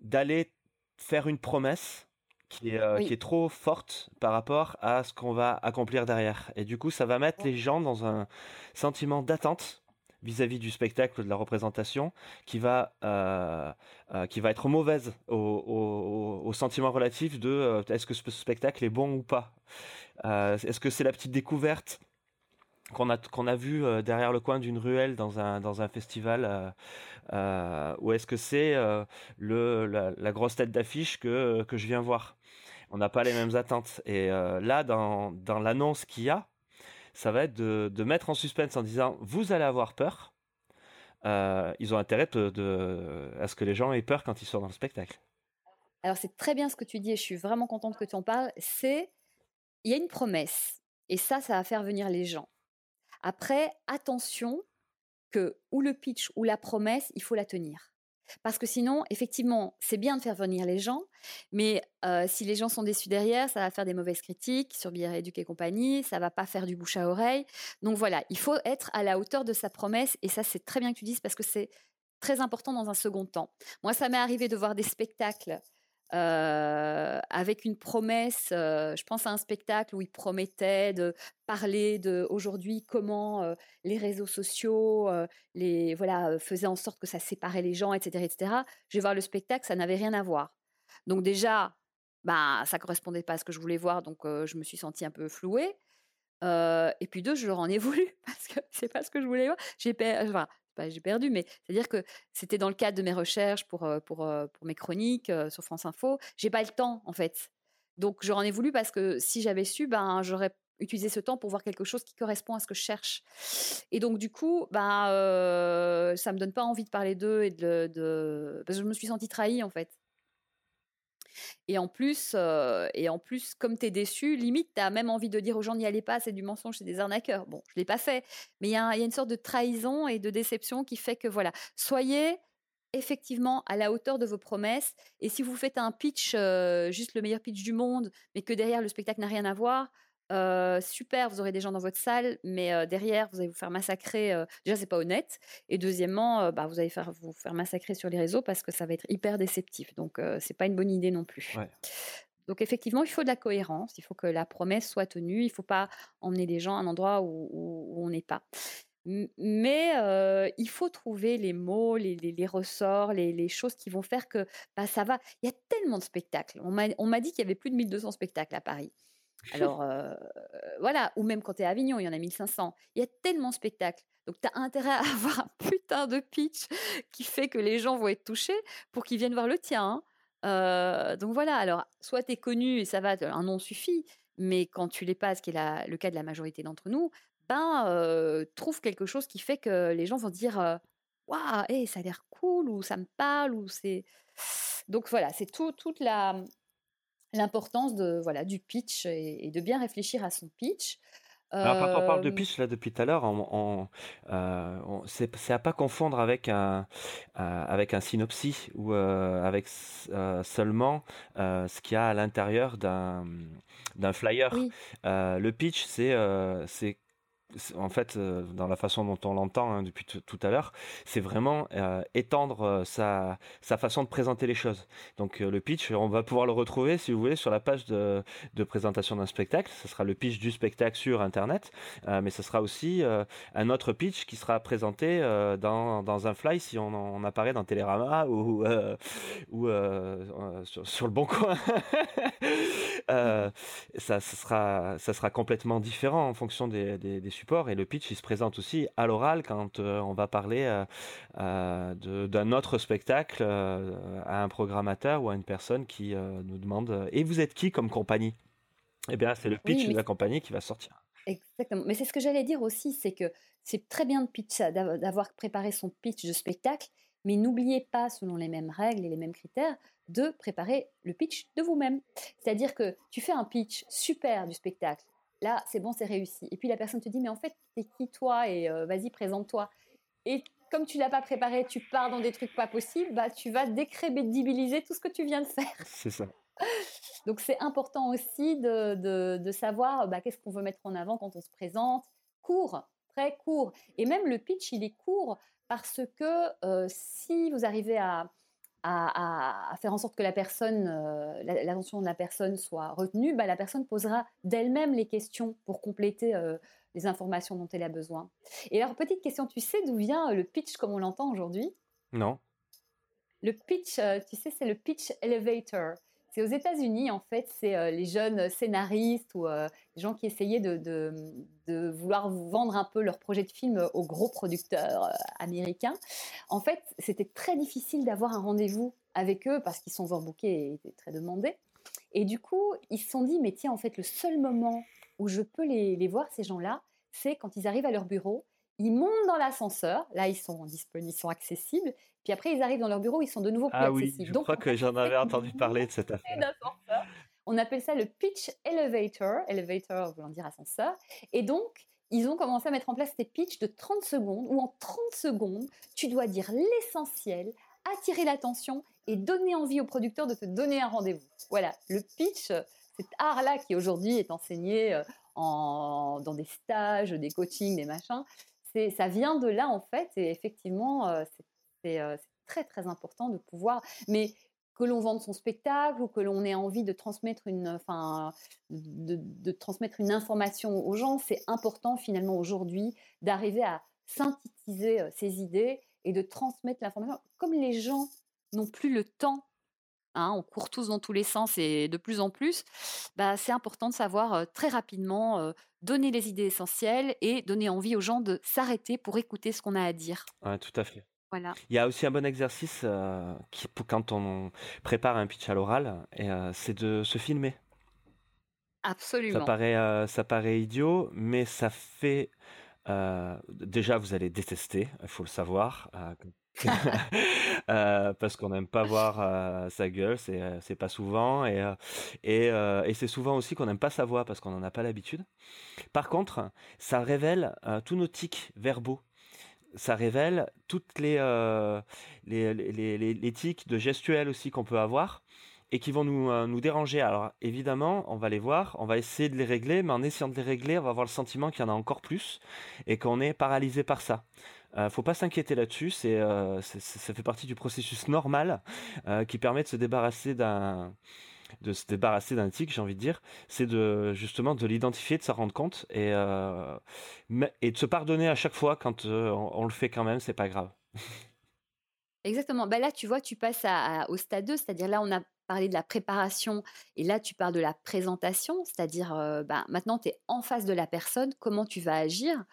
d'aller faire une promesse qui est, qui est, trop forte par rapport à ce qu'on va accomplir derrière. Et du coup, ça va mettre les gens dans un sentiment d'attente vis-à-vis du spectacle, de la représentation, qui va, euh, euh, qui va être mauvaise au, sentiment relatif de euh, est-ce que ce spectacle est bon ou pas? Est-ce que c'est la petite découverte qu'on a, qu'on a vu derrière le coin d'une ruelle dans un, dans un festival Ou est-ce que c'est le, la, grosse tête d'affiche que, que je viens voir? On n'a pas les mêmes attentes. Et là, dans, dans l'annonce qu'il y a, ça va être de, mettre en suspense en disant vous allez avoir peur. Euh, ils ont intérêt de, à ce que les gens aient peur quand ils sont dans le spectacle. Alors c'est très bien ce que tu dis et je suis vraiment contente que tu en parles. C'est il y a une promesse et ça, ça va faire venir les gens. Après, attention que ou le pitch ou la promesse, il faut la tenir. Parce que sinon, effectivement, c'est bien de faire venir les gens, mais si les gens sont déçus derrière, ça va faire des mauvaises critiques sur Bière Éduque et compagnie, ça va pas faire du bouche à oreille. Donc voilà, il faut être à la hauteur de sa promesse, et ça, c'est très bien que tu dises parce que c'est très important dans un second temps. Moi, ça m'est arrivé de voir des spectacles euh, avec une promesse. Euh, je pense à un spectacle où il promettait de parler de aujourd'hui comment euh, les réseaux sociaux, les voilà, faisaient en sorte que ça séparait les gens, etc., etc. Je vais voir le spectacle, ça n'avait rien à voir. Donc déjà, bah ça correspondait pas à ce que je voulais voir, donc je me suis sentie un peu flouée. et puis deux, je leur en ai (laughs) voulu parce que c'est pas ce que je voulais voir. J'ai enfin, j'ai perdu, mais c'est-à-dire que c'était dans le cadre de mes recherches pour, pour, pour mes chroniques sur France Info. J'ai pas le temps, en fait. Donc, j'en ai voulu parce que si j'avais su, ben, j'aurais utilisé ce temps pour voir quelque chose qui correspond à ce que je cherche. Et donc, du coup, ben, euh, ça me donne pas envie de parler d'eux et de, de... Parce que je me suis sentie trahie, en fait. Et en plus, euh, et en plus comme tu es déçu, limite, tu as même envie de dire aux gens n'y allez pas, c'est du mensonge, c'est des arnaqueurs. Bon, je ne l'ai pas fait, mais il y, a une sorte de trahison et de déception qui fait que, voilà, soyez effectivement à la hauteur de vos promesses. Et si vous faites un pitch, euh, juste le meilleur pitch du monde, mais que derrière le spectacle n'a rien à voir, super, vous aurez des gens dans votre salle, mais derrière, vous allez vous faire massacrer. déjà, c'est pas honnête. Et deuxièmement, bah, vous allez faire, vous faire massacrer sur les réseaux parce que ça va être hyper déceptif. Donc, c'est pas une bonne idée non plus. Donc, effectivement, il faut de la cohérence. Il faut que la promesse soit tenue. Il faut pas emmener les gens à un endroit où, on n'est pas. Mais il faut trouver les mots, les, les, ressorts, les, les, choses qui vont faire que bah, ça va. Il y a tellement de spectacles. On m'a dit qu'il y avait plus de 1200 spectacles à Paris. Alors, (laughs) voilà, ou même quand tu es à Avignon, il y en a 1500. Il y a tellement de spectacles. Donc, tu as intérêt à (laughs) avoir un putain de pitch qui fait que les gens vont être touchés pour qu'ils viennent voir le tien. Hein. donc, voilà, alors, soit tu es connu et ça va, un nom suffit, mais quand tu l'es pas, ce qui est le cas de la majorité d'entre nous, ben, trouve quelque chose qui fait que les gens vont dire Waouh, hey, ça a l'air cool, ou ça me parle, ou c'est. Donc, voilà, c'est tout, toute la l'importance de voilà du pitch et, de bien réfléchir à son pitch. Alors, quand on parle de pitch là depuis tout à l'heure, on, euh, c'est à pas confondre avec un euh, avec un synopsis ou euh, avec seulement ce qu'il y a à l'intérieur d'un d'un flyer. le pitch, c'est c'est en fait, euh, dans la façon dont on l'entend hein, depuis tout à l'heure, c'est vraiment euh, étendre euh, sa, façon de présenter les choses. Donc le pitch, on va pouvoir le retrouver, si vous voulez, sur la page de, présentation d'un spectacle. Ce sera le pitch du spectacle sur Internet, mais ce sera aussi un autre pitch qui sera présenté dans, un fly si on, apparaît dans Télérama ou, sur, le Bon Coin. (laughs) ça, sera, complètement différent en fonction des, des support et le pitch il se présente aussi à l'oral quand euh, on va parler euh, euh, d'un autre spectacle à un programmateur ou à une personne qui nous demande et vous êtes qui comme compagnie? Eh bien c'est le pitch de la compagnie qui va sortir. Exactement. Mais c'est ce que j'allais dire aussi, c'est que c'est très bien de pitch, d'avoir préparé son pitch de spectacle, mais n'oubliez pas, selon les mêmes règles et les mêmes critères, de préparer le pitch de vous-même. C'est-à-dire que tu fais un pitch super du spectacle, là, c'est bon, c'est réussi. Et puis la personne te dit, mais en fait, t'es qui toi? Et euh, vas-y, présente-toi. Et comme tu l'as pas préparé, tu pars dans des trucs pas possibles, bah, tu vas décrédibiliser tout ce que tu viens de faire. (laughs) C'est ça. (laughs) Donc c'est important aussi de, savoir bah, qu'est-ce qu'on veut mettre en avant quand on se présente. Court, très court. Et même le pitch, il est court parce que euh, si vous arrivez à, à, faire en sorte que la personne, euh, l'attention de la personne soit retenue, bah, la personne posera d'elle-même les questions pour compléter euh, les informations dont elle a besoin. Et alors, petite question, tu sais d'où vient euh, le pitch comme on l'entend aujourd'hui? Non. Le pitch, tu sais, c'est le pitch elevator. C'est aux États-Unis, en fait, c'est euh, les jeunes scénaristes ou euh, les gens qui essayaient de, vouloir vendre un peu leur projet de film aux gros producteurs euh, américains. En fait, c'était très difficile d'avoir un rendez-vous avec eux parce qu'ils sont overbookés et étaient très demandés. Et du coup, ils se sont dit, mais tiens, en fait, le seul moment où je peux les, les voir, ces gens-là, c'est quand ils arrivent à leur bureau ils montent dans l'ascenseur, là ils sont disponibles, ils sont accessibles, puis après ils arrivent dans leur bureau, ils sont de nouveau plus ah oui, je crois que j'en avais entendu parler de (laughs) cette affaire. On appelle ça le pitch elevator, elevator voulant dire ascenseur, et donc ils ont commencé à mettre en place des pitchs de 30 secondes, où en 30 secondes, tu dois dire l'essentiel, attirer l'attention et donner envie au producteur de te donner un rendez-vous. Voilà, le pitch, cet art-là qui aujourd'hui est enseigné euh, en, dans des stages, des coachings, des machins, ça vient de là en fait, et effectivement, euh, euh, c'est très très important de pouvoir. Mais que l'on vende son spectacle ou que l'on ait envie de transmettre une, enfin, de, transmettre une information aux gens, c'est important finalement aujourd'hui d'arriver à synthétiser ces idées et de transmettre l'information. Comme les gens n'ont plus le temps Hein, on court tous dans tous les sens et de plus en plus, bah, c'est important de savoir très rapidement donner les idées essentielles et donner envie aux gens de s'arrêter pour écouter ce qu'on a à dire. Ouais, tout à fait. Voilà. Il y a aussi un bon exercice qui, quand on prépare un pitch à l'oral, c'est de se filmer. Absolument. Ça paraît, ça paraît idiot, mais ça fait. déjà, vous allez détester, il faut le savoir. (laughs) Euh, parce qu'on n'aime pas voir euh, sa gueule, c'est euh, c'est pas souvent, et et, et c'est souvent aussi qu'on n'aime pas sa voix parce qu'on n'en a pas l'habitude. Par contre, ça révèle tous nos tics verbaux. Ça révèle toutes les, les, les, les, les tics de gestuels aussi qu'on peut avoir et qui vont nous, nous déranger. Alors évidemment, on va les voir, on va essayer de les régler, mais en essayant de les régler, on va avoir le sentiment qu'il y en a encore plus et qu'on est paralysé par ça. Euh, faut pas s'inquiéter là-dessus, euh, c'est, ça fait partie du processus normal euh, qui permet de se débarrasser d'un de se débarrasser d'un tic, j'ai envie de dire, c'est de justement de l'identifier, de s'en rendre compte et, et de se pardonner à chaque fois quand on, le fait quand même, c'est pas grave. Exactement. Bah là, tu vois, tu passes au stade 2, c'est-à-dire là, on a parler de la préparation et là tu parles de la présentation, c'est-à-dire euh, bah, maintenant tu es en face de la personne, comment tu vas agir.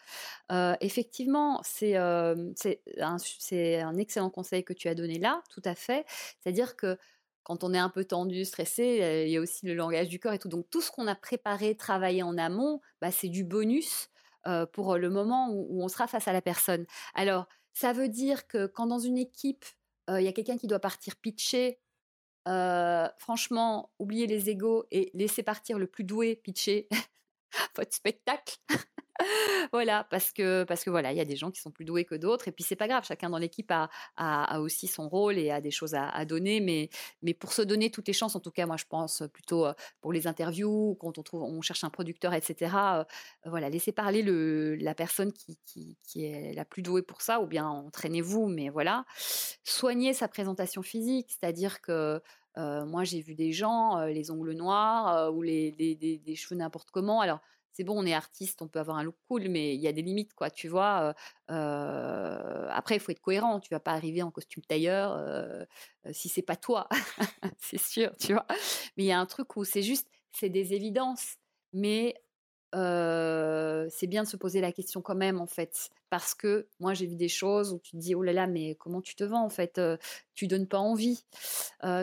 Euh, effectivement, c'est euh, un, un, excellent conseil que tu as donné là, tout à fait. C'est-à-dire que quand on est un peu tendu, stressé, il y a aussi le langage du corps et tout. Donc tout ce qu'on a préparé, travaillé en amont, bah, c'est du bonus pour le moment où, où, on sera face à la personne. Alors, ça veut dire que quand dans une équipe, il y a quelqu'un qui doit partir pitcher euh, franchement, oubliez les égaux et laissez partir le plus doué pitcher (laughs) votre spectacle. Voilà, parce que parce que voilà, il y a des gens qui sont plus doués que d'autres, et puis c'est pas grave. Chacun dans l'équipe a, a, aussi son rôle et a des choses à, donner, mais mais pour se donner toutes les chances, en tout cas, moi je pense plutôt pour les interviews, quand on trouve, on cherche un producteur, etc. voilà, laissez parler le la personne qui, qui, est la plus douée pour ça, ou bien entraînez-vous, mais voilà, soignez sa présentation physique, c'est-à-dire que moi, j'ai vu des gens, les ongles noirs ou les, des, cheveux n'importe comment. Alors, c'est bon, on est artiste, on peut avoir un look cool, mais il y a des limites, quoi, tu vois. après, il faut être cohérent. Tu vas pas arriver en costume tailleur si c'est pas toi, (laughs) c'est sûr, tu vois. Mais il y a un truc où c'est juste, c'est des évidences. Mais c'est bien de se poser la question quand même, en fait. Parce que moi, j'ai vu des choses où tu te dis, oh là là, mais comment tu te vends, en fait Tu donnes pas envie.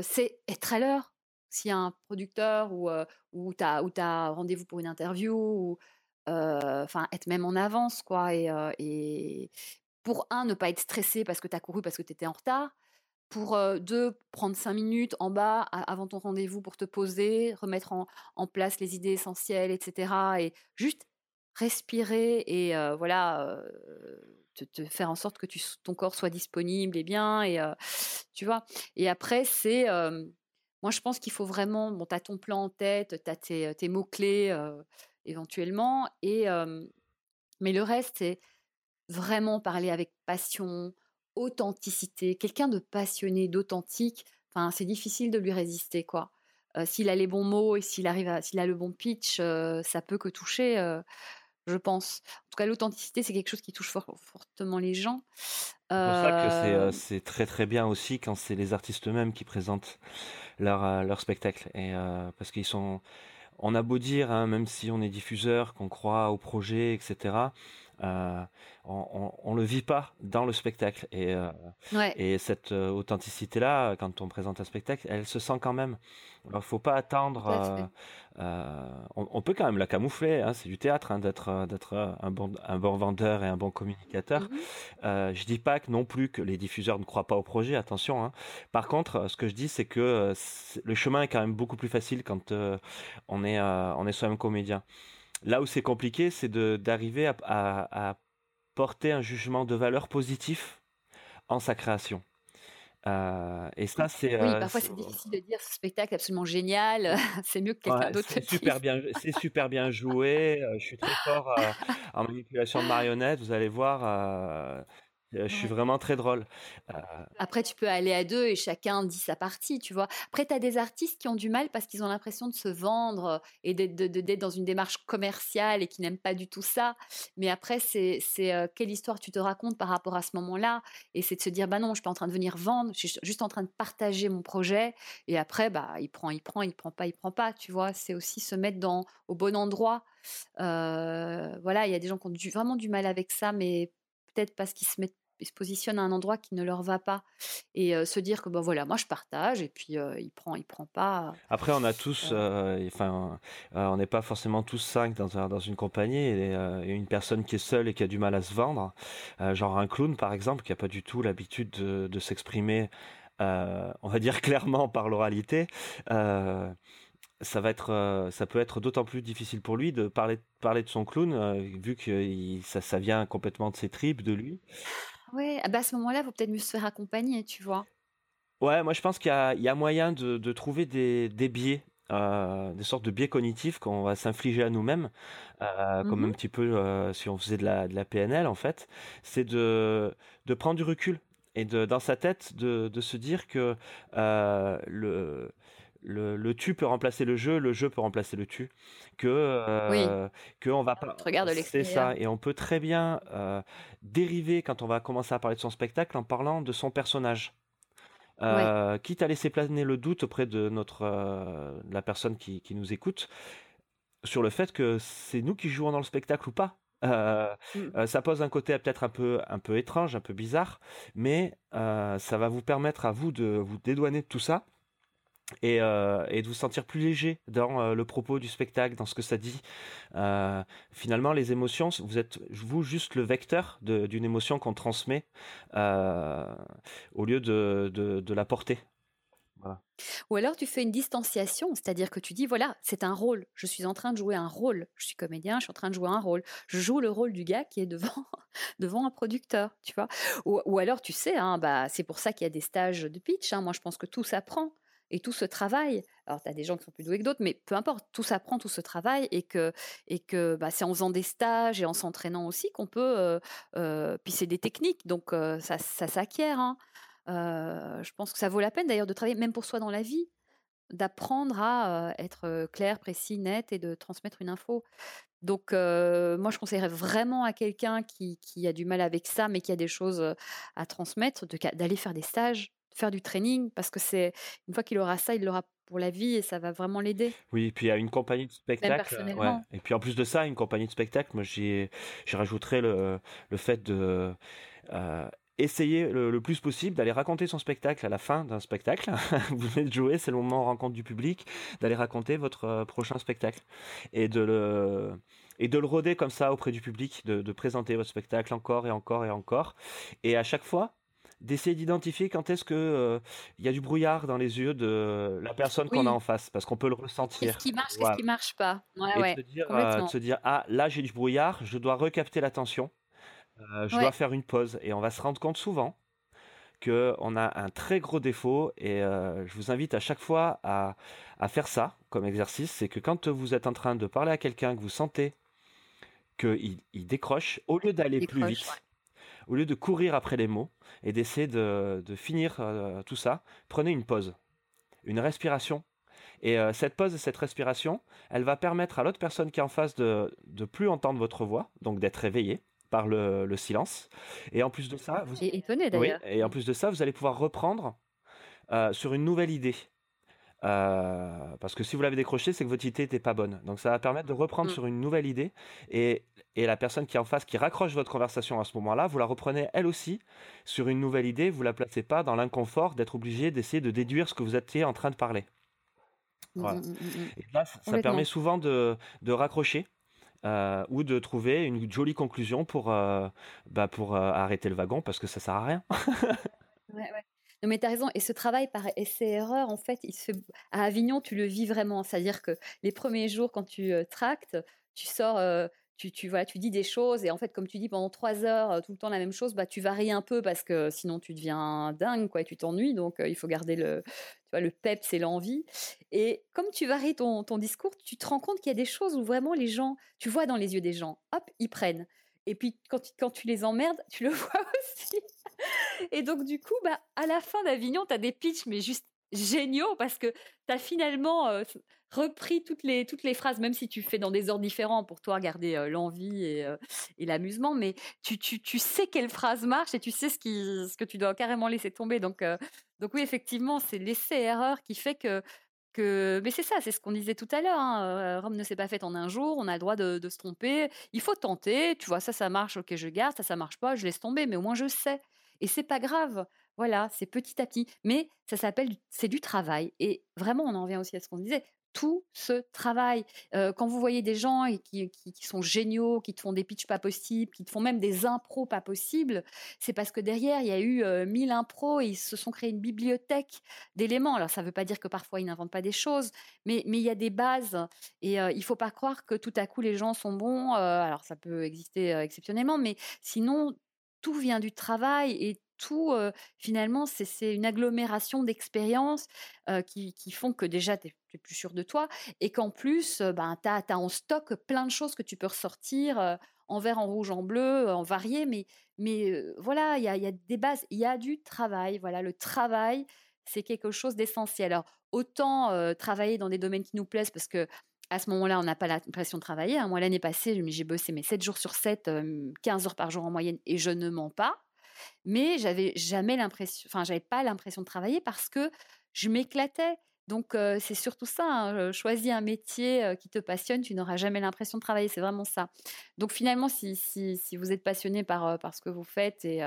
c'est être à l'heure. S'il y a un producteur ou, tu as, as rendez-vous pour une interview, enfin, être même en avance, quoi. Et pour un, ne pas être stressé parce que tu as couru, parce que tu étais en retard pour deux, prendre cinq minutes en bas avant ton rendez-vous pour te poser, remettre en, place les idées essentielles, etc. Et juste respirer et voilà, te, faire en sorte que ton corps soit disponible et bien. Et tu vois? Et après, c'est moi, je pense qu'il faut vraiment. Bon, tu as ton plan en tête, tu as tes, mots-clés éventuellement. Et, mais le reste, c'est vraiment parler avec passion, authenticité, quelqu'un de passionné, d'authentique, c'est difficile de lui résister, quoi. s'il a les bons mots et s'il arrive s'il a le bon pitch, ça peut que toucher, je pense. En tout cas, l'authenticité, c'est quelque chose qui touche fortement les gens. C'est pour ça que c'est, très très bien aussi quand c'est les artistes eux-mêmes qui présentent leur, leur spectacle. Et, parce qu'ils sont. On a beau dire, hein, même si on est diffuseur, qu'on croit au projet, etc euh, on, on, le vit pas dans le spectacle. Et, euh, et cette euh, authenticité-là, quand on présente un spectacle, elle se sent quand même. Alors, faut pas attendre. On, peut quand même la camoufler. Hein, c'est du théâtre hein, d'être d'être un bon un bon vendeur et un bon communicateur. Mm je dis pas que non plus que les diffuseurs ne croient pas au projet. Attention. Hein. Par contre, ce que je dis, c'est que le chemin est quand même beaucoup plus facile quand on est on est soi-même comédien. Là où c'est compliqué, c'est d'arriver à, porter un jugement de valeur positif en sa création. Euh, et ça, c'est. Oui, euh, parfois c'est difficile de dire ce spectacle absolument génial, (laughs) c'est mieux que quelqu'un d'autre. C'est super bien, c'est super bien joué. Euh, je suis très fort en manipulation de marionnettes. Vous allez voir, je suis vraiment très drôle. Après, tu peux aller à deux et chacun dit sa partie, tu vois. Après, tu as des artistes qui ont du mal parce qu'ils ont l'impression de se vendre et d'être dans une démarche commerciale et qui n'aiment pas du tout ça. Mais après, c'est quelle histoire tu te racontes par rapport à ce moment-là? Et c'est de se dire, bah non, je suis pas en train de venir vendre, je suis juste en train de partager mon projet. Et après, bah, il prend, il prend, il prend pas, il prend pas, tu vois. C'est aussi se mettre dans, au bon endroit. voilà, il y a des gens qui ont vraiment du mal avec ça, mais peut-être parce qu'ils se mettent ils se positionnent à un endroit qui ne leur va pas et se dire que bon voilà moi je partage et puis il prend il prend pas après on a tous enfin on n'est pas forcément tous cinq dans, dans une compagnie et, une personne qui est seule et qui a du mal à se vendre genre un clown par exemple qui a pas du tout l'habitude de, de s'exprimer on va dire (laughs) clairement par l'oralité ça va être, euh, ça peut être d'autant plus difficile pour lui de parler, parler de son clown, euh, vu que ça, ça vient complètement de ses tripes, de lui. Ouais, ah bah à ce moment-là, il faut peut-être mieux se faire accompagner, tu vois. Ouais, moi je pense qu'il y, y a, moyen de, de trouver des, des biais, euh, des sortes de biais cognitifs qu'on va s'infliger à nous-mêmes, comme un mmh petit peu si on faisait de la, de la PNL en fait. C'est de, de prendre du recul et de, dans sa tête de, de se dire que le le, tu peut remplacer le jeu, le jeu peut remplacer le tu. Que, euh, que on va pas. C'est ça. Et on peut très bien euh, dériver quand on va commencer à parler de son spectacle en parlant de son personnage. Euh, quitte à laisser planer le doute auprès de notre la personne qui, nous écoute sur le fait que c'est nous qui jouons dans le spectacle ou pas. Mmh. ça pose un côté peut-être un peu un peu étrange, un peu bizarre, mais ça va vous permettre à vous de vous dédouaner de tout ça euh, et, de vous sentir plus léger dans euh, le propos du spectacle, dans ce que ça dit. Euh, finalement, les émotions, vous êtes vous juste le vecteur d'une émotion qu'on transmet au lieu de, de, la porter. Ou alors tu fais une distanciation, c'est-à-dire que tu dis voilà, c'est un rôle, je suis en train de jouer un rôle, je suis comédien, je suis en train de jouer un rôle, je joue le rôle du gars qui est devant, (laughs) devant un producteur, tu vois. Ou, alors tu sais, hein, bah, c'est pour ça qu'il y a des stages de pitch, hein. moi je pense que tout s'apprend et tout se travaille. Alors, tu as des gens qui sont plus doués que d'autres, mais peu importe, tout s'apprend, tout se travaille, et que, et que bah, c'est en faisant des stages et en s'entraînant aussi qu'on peut. Euh, euh puis c'est des techniques, donc euh, ça, ça s'acquiert. Hein. Euh, je pense que ça vaut la peine d'ailleurs de travailler, même pour soi dans la vie, d'apprendre à être clair, précis, net et de transmettre une info. Donc, moi, je conseillerais vraiment à quelqu'un qui, qui, a du mal avec ça, mais qui a des choses à transmettre, d'aller faire des stages, faire du training, parce que c'est une fois qu'il aura ça, il l'aura pour la vie et ça va vraiment l'aider. Oui, et puis il y a une compagnie de spectacle. Ouais. Et puis en plus de ça, une compagnie de spectacle, moi j'ai rajouterais le, le fait de essayer le, plus possible d'aller raconter son spectacle à la fin d'un spectacle. (laughs) vous venez de jouer, c'est le moment en rencontre du public, d'aller raconter votre euh, prochain spectacle et de le et de le roder comme ça auprès du public, de, présenter votre spectacle encore et encore et encore. Et à chaque fois, d'essayer d'identifier quand est-ce que euh, il y a du brouillard dans les yeux de la personne qu'on a en face, parce qu'on peut le ressentir. Qu'est-ce qui marche, qu'est-ce qui marche pas? Ouais, et de, dire, euh, de se dire, ah là j'ai du brouillard, je dois recapter l'attention euh, je dois faire une pause. Et on va se rendre compte souvent qu'on a un très gros défaut. Et euh, je vous invite à chaque fois à, faire ça comme exercice. C'est que quand vous êtes en train de parler à quelqu'un, que vous sentez qu'il il décroche, au lieu d'aller plus vite, au lieu de courir après les mots et d'essayer de, finir euh, tout ça, prenez une pause, une respiration. Et cette pause et cette respiration, elle va permettre à l'autre personne qui est en face de ne plus entendre votre voix, donc d'être réveillée par le, silence. Et en plus de ça, vous... étonné d'ailleurs. et en plus de ça, vous allez pouvoir reprendre euh, sur une nouvelle idée. Euh, parce que si vous l'avez décroché, c'est que votre idée n'était pas bonne. Donc ça va permettre de reprendre mm. sur une nouvelle idée. Et, et, la personne qui est en face, qui raccroche votre conversation à ce moment-là, vous la reprenez elle aussi sur une nouvelle idée. Vous la placez pas dans l'inconfort d'être obligé d'essayer de déduire ce que vous étiez en train de parler. Mm. Mm, et là, ça, permet souvent de, de raccrocher euh, ou de trouver une jolie conclusion pour, euh, bah pour arrêter le wagon parce que ça sert à rien. ouais, ouais. Non, mais tu as raison. Et ce travail par essai-erreur, en fait, il se à Avignon, tu le vis vraiment. C'est-à-dire que les premiers jours, quand tu tractes, tu sors tu, tu, voilà, tu dis des choses et en fait, comme tu dis pendant trois heures tout le temps la même chose, bah, tu varies un peu parce que sinon tu deviens dingue quoi, tu t'ennuies. Donc il faut garder le, tu vois, le peps et l'envie. Et comme tu varies ton, ton discours, tu te rends compte qu'il y a des choses où vraiment les gens, tu vois dans les yeux des gens, hop, ils prennent. Et puis quand tu, quand tu les emmerdes, tu le (laughs) vois aussi. Et donc du coup, bah, à la fin d'Avignon, tu as des pitchs mais juste géniaux parce que tu as finalement repris toutes les, phrases, même si tu fais dans des ordres différents pour toi garder l'envie et, l'amusement, mais tu, sais quelle phrase marche et tu sais ce, que tu dois carrément laisser tomber. Donc, oui, effectivement, c'est l'essai-erreur qui fait que que... mais c'est ça, c'est ce qu'on disait tout à l'heure. Hein, Rome ne s'est pas faite en un jour. On a le droit de, de, se tromper. Il faut tenter. Tu vois, ça, ça marche. Ok, je garde. Ça, ça marche pas. Je laisse tomber. Mais au moins, je sais. Et c'est pas grave. Voilà, c'est petit à petit. Mais ça s'appelle, c'est du travail. Et vraiment, on en revient aussi à ce qu'on disait. Tout ce travail. quand vous voyez des gens qui, sont géniaux, qui te font des pitchs pas possibles, qui te font même des impros pas possibles, c'est parce que derrière, il y a eu mille impros et ils se sont créés une bibliothèque d'éléments. Alors, ça ne veut pas dire que parfois, ils n'inventent pas des choses, mais, mais il y a des bases. Et il ne faut pas croire que tout à coup, les gens sont bons. alors, ça peut exister exceptionnellement, mais sinon, tout vient du travail et tout, finalement, c'est une agglomération d'expériences qui, font que déjà, tu es, plus sûr de toi et qu'en plus, ben, tu as, en stock plein de choses que tu peux ressortir en vert, en rouge, en bleu, en varié. Mais, mais voilà, il y a, y a, des bases, il y a du travail. Voilà, le travail, c'est quelque chose d'essentiel. Alors, autant travailler dans des domaines qui nous plaisent parce que à ce moment-là, on n'a pas l'impression de travailler. Hein. Moi, l'année passée, j'ai bossé mes 7 jours sur 7, 15 heures par jour en moyenne, et je ne mens pas mais j'avais jamais l'impression, enfin, j'avais pas l'impression de travailler parce que je m'éclatais. Donc, c'est surtout ça. Hein, choisis un métier qui te passionne, tu n'auras jamais l'impression de travailler. C'est vraiment ça. Donc, finalement, si, vous êtes passionné par, par ce que vous faites, et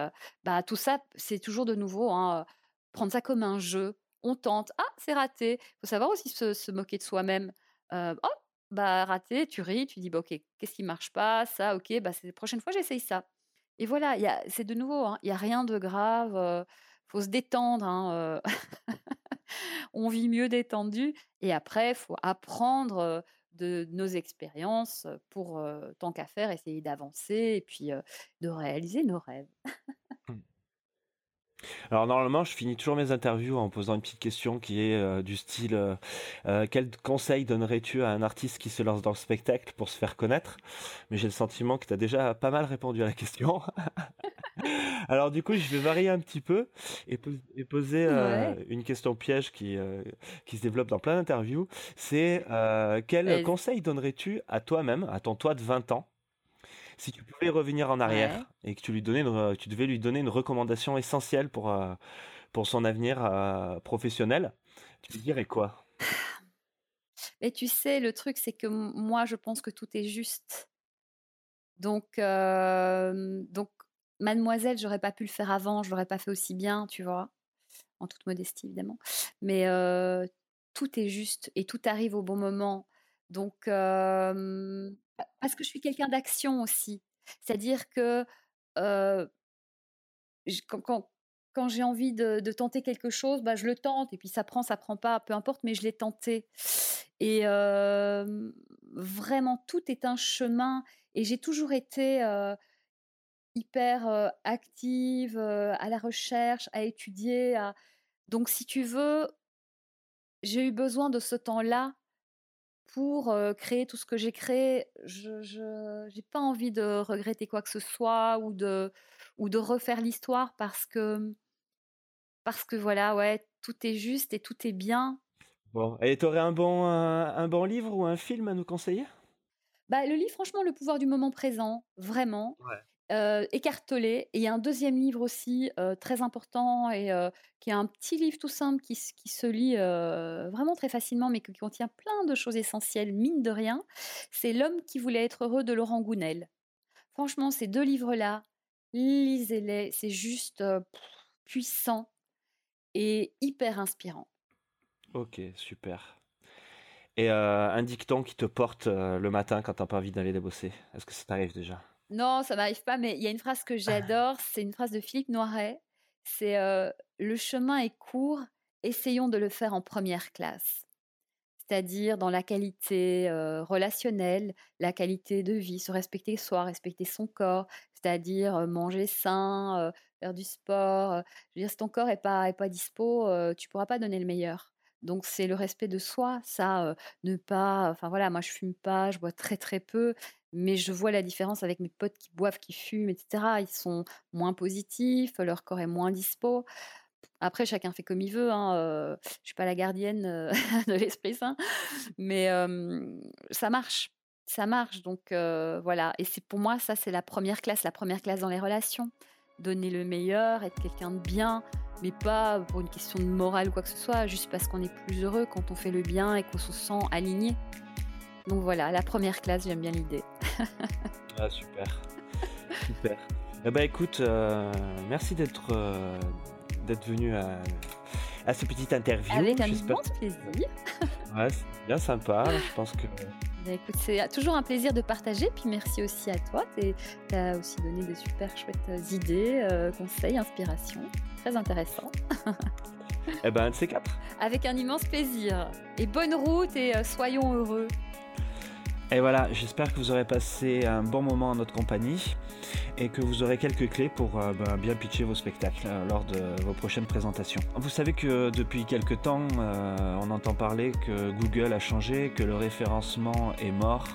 bah, tout ça, c'est toujours de nouveau hein, prendre ça comme un jeu. On tente. Ah, c'est raté. Il faut savoir aussi se, moquer de soi-même. Oh, bah, raté, tu ris, tu dis, bah, ok, qu'est-ce qui marche pas Ça, ok, bah, la prochaine fois, j'essaye ça. Et voilà, c'est de nouveau, hein, il n'y a rien de grave, il faut se détendre. Hein, (laughs) on vit mieux détendu. Et après, faut apprendre de nos expériences pour, tant qu'à faire, essayer d'avancer et puis de réaliser nos rêves. Alors normalement, je finis toujours mes interviews en posant une petite question qui est euh, du style euh, euh, quel conseil donnerais-tu à un artiste qui se lance dans le spectacle pour se faire connaître? Mais j'ai le sentiment que tu as déjà pas mal répondu à la question. (laughs) Alors du coup, je vais varier un petit peu et, poser une question piège qui, qui se développe dans plein d'interviews. C'est quel conseil donnerais-tu à toi-même, à ton toi de 20 ans si tu pouvais revenir en arrière et que tu lui donnais tu devais lui donner une recommandation essentielle pour, euh, pour son avenir euh, professionnel, tu lui dirais quoi? Mais tu sais, le truc, c'est que moi, je pense que tout est juste. Donc, euh, donc mademoiselle, j'aurais pas pu le faire avant, je l'aurais pas fait aussi bien, tu vois, en toute modestie évidemment. Mais tout est juste et tout arrive au bon moment. Donc, parce que je suis quelqu'un d'action aussi. C'est-à-dire que quand, j'ai envie de, tenter quelque chose, bah, je le tente. Et puis ça prend, ça prend pas, peu importe, mais je l'ai tenté. Et vraiment, tout est un chemin. Et j'ai toujours été hyper active, à la recherche, à étudier. Donc, si tu veux, j'ai eu besoin de ce temps-là pour créer tout ce que j'ai créé. Je n'ai pas envie de regretter quoi que ce soit ou de, ou de refaire l'histoire parce que, parce que voilà, ouais, tout est juste et tout est bien. Bon, et tu aurais un bon, un, bon livre ou un film à nous conseiller? Bah, le livre, franchement, Le pouvoir du moment présent, vraiment. Ouais écartelé. Et il y a un deuxième livre aussi très important et qui est un petit livre tout simple qui, se lit vraiment très facilement, mais qui contient plein de choses essentielles, mine de rien. C'est L'homme qui voulait être heureux de Laurent Gounel. Franchement, ces deux livres-là, lisez-les, c'est juste puissant et hyper inspirant. Ok, super. Et un dicton qui te porte le matin quand tu n'as pas envie d'aller bosser, est-ce que ça t'arrive déjà? Non, ça m'arrive pas, mais il y a une phrase que j'adore, (laughs) c'est une phrase de Philippe Noiret. C'est Le chemin est court, essayons de le faire en première classe. C'est-à-dire dans la qualité relationnelle, la qualité de vie, se respecter soi, respecter son corps, c'est-à-dire manger sain, faire du sport. je veux dire, si ton corps n'est pas, est pas dispo, tu pourras pas donner le meilleur. Donc c'est le respect de soi, ça, ne pas, enfin voilà, moi je fume pas, je bois très très peu, mais je vois la différence avec mes potes qui boivent, qui fument, etc. Ils sont moins positifs, leur corps est moins dispo. Après, chacun fait comme il veut. Hein, euh, je suis pas la gardienne (laughs) de l'Esprit Saint, mais ça marche, ça marche. Donc voilà. Et c'est pour moi ça, c'est la première classe, la première classe dans les relations. Donner le meilleur, être quelqu'un de bien, mais pas pour une question de morale ou quoi que ce soit, juste parce qu'on est plus heureux quand on fait le bien et qu'on se sent aligné. Donc voilà, la première classe, j'aime bien l'idée. (laughs) ah, super. (laughs) Super. Eh ben, écoute, euh, merci d'être euh, d'être venu à, à cette petite interview. Avec un immense plaisir. ouais, c'est bien sympa. Je pense que. (laughs) Ben, écoute, c'est toujours un plaisir de partager. Puis merci aussi à toi. Tu as aussi donné des super chouettes idées, euh, conseils, inspirations. Très intéressant. eh ben, un de ces quatre. Avec un immense plaisir. Et bonne route et soyons heureux. Et voilà, j'espère que vous aurez passé un bon moment en notre compagnie et que vous aurez quelques clés pour euh, ben, bien pitcher vos spectacles euh, lors de vos prochaines présentations. Vous savez que depuis quelques temps, euh, on entend parler que Google a changé, que le référencement est mort,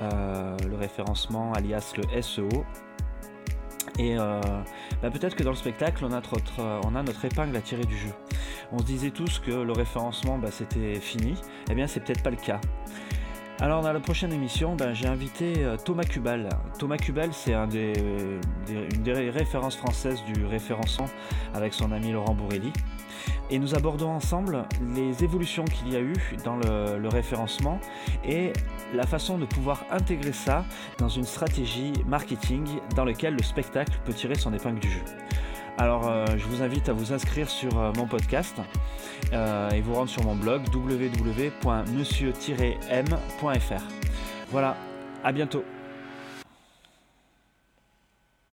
le référencement alias le SEO. Et ben, peut-être que dans le spectacle, on a, notre, on a notre épingle à tirer du jeu. On se disait tous que le référencement, ben, c'était fini. Eh bien, c'est peut-être pas le cas. Alors dans la prochaine émission, ben, j'ai invité euh, Thomas Cubal. Thomas Cubal, c'est une des références françaises du référencement avec son ami Laurent Bourrelli. Et nous abordons ensemble les évolutions qu'il y a eu dans le, référencement et la façon de pouvoir intégrer ça dans une stratégie marketing dans laquelle le spectacle peut tirer son épingle du jeu. Alors, euh, je vous invite à vous inscrire sur euh, mon podcast euh, et vous rendre sur mon blog www.monsieur-m.fr. Voilà, à bientôt.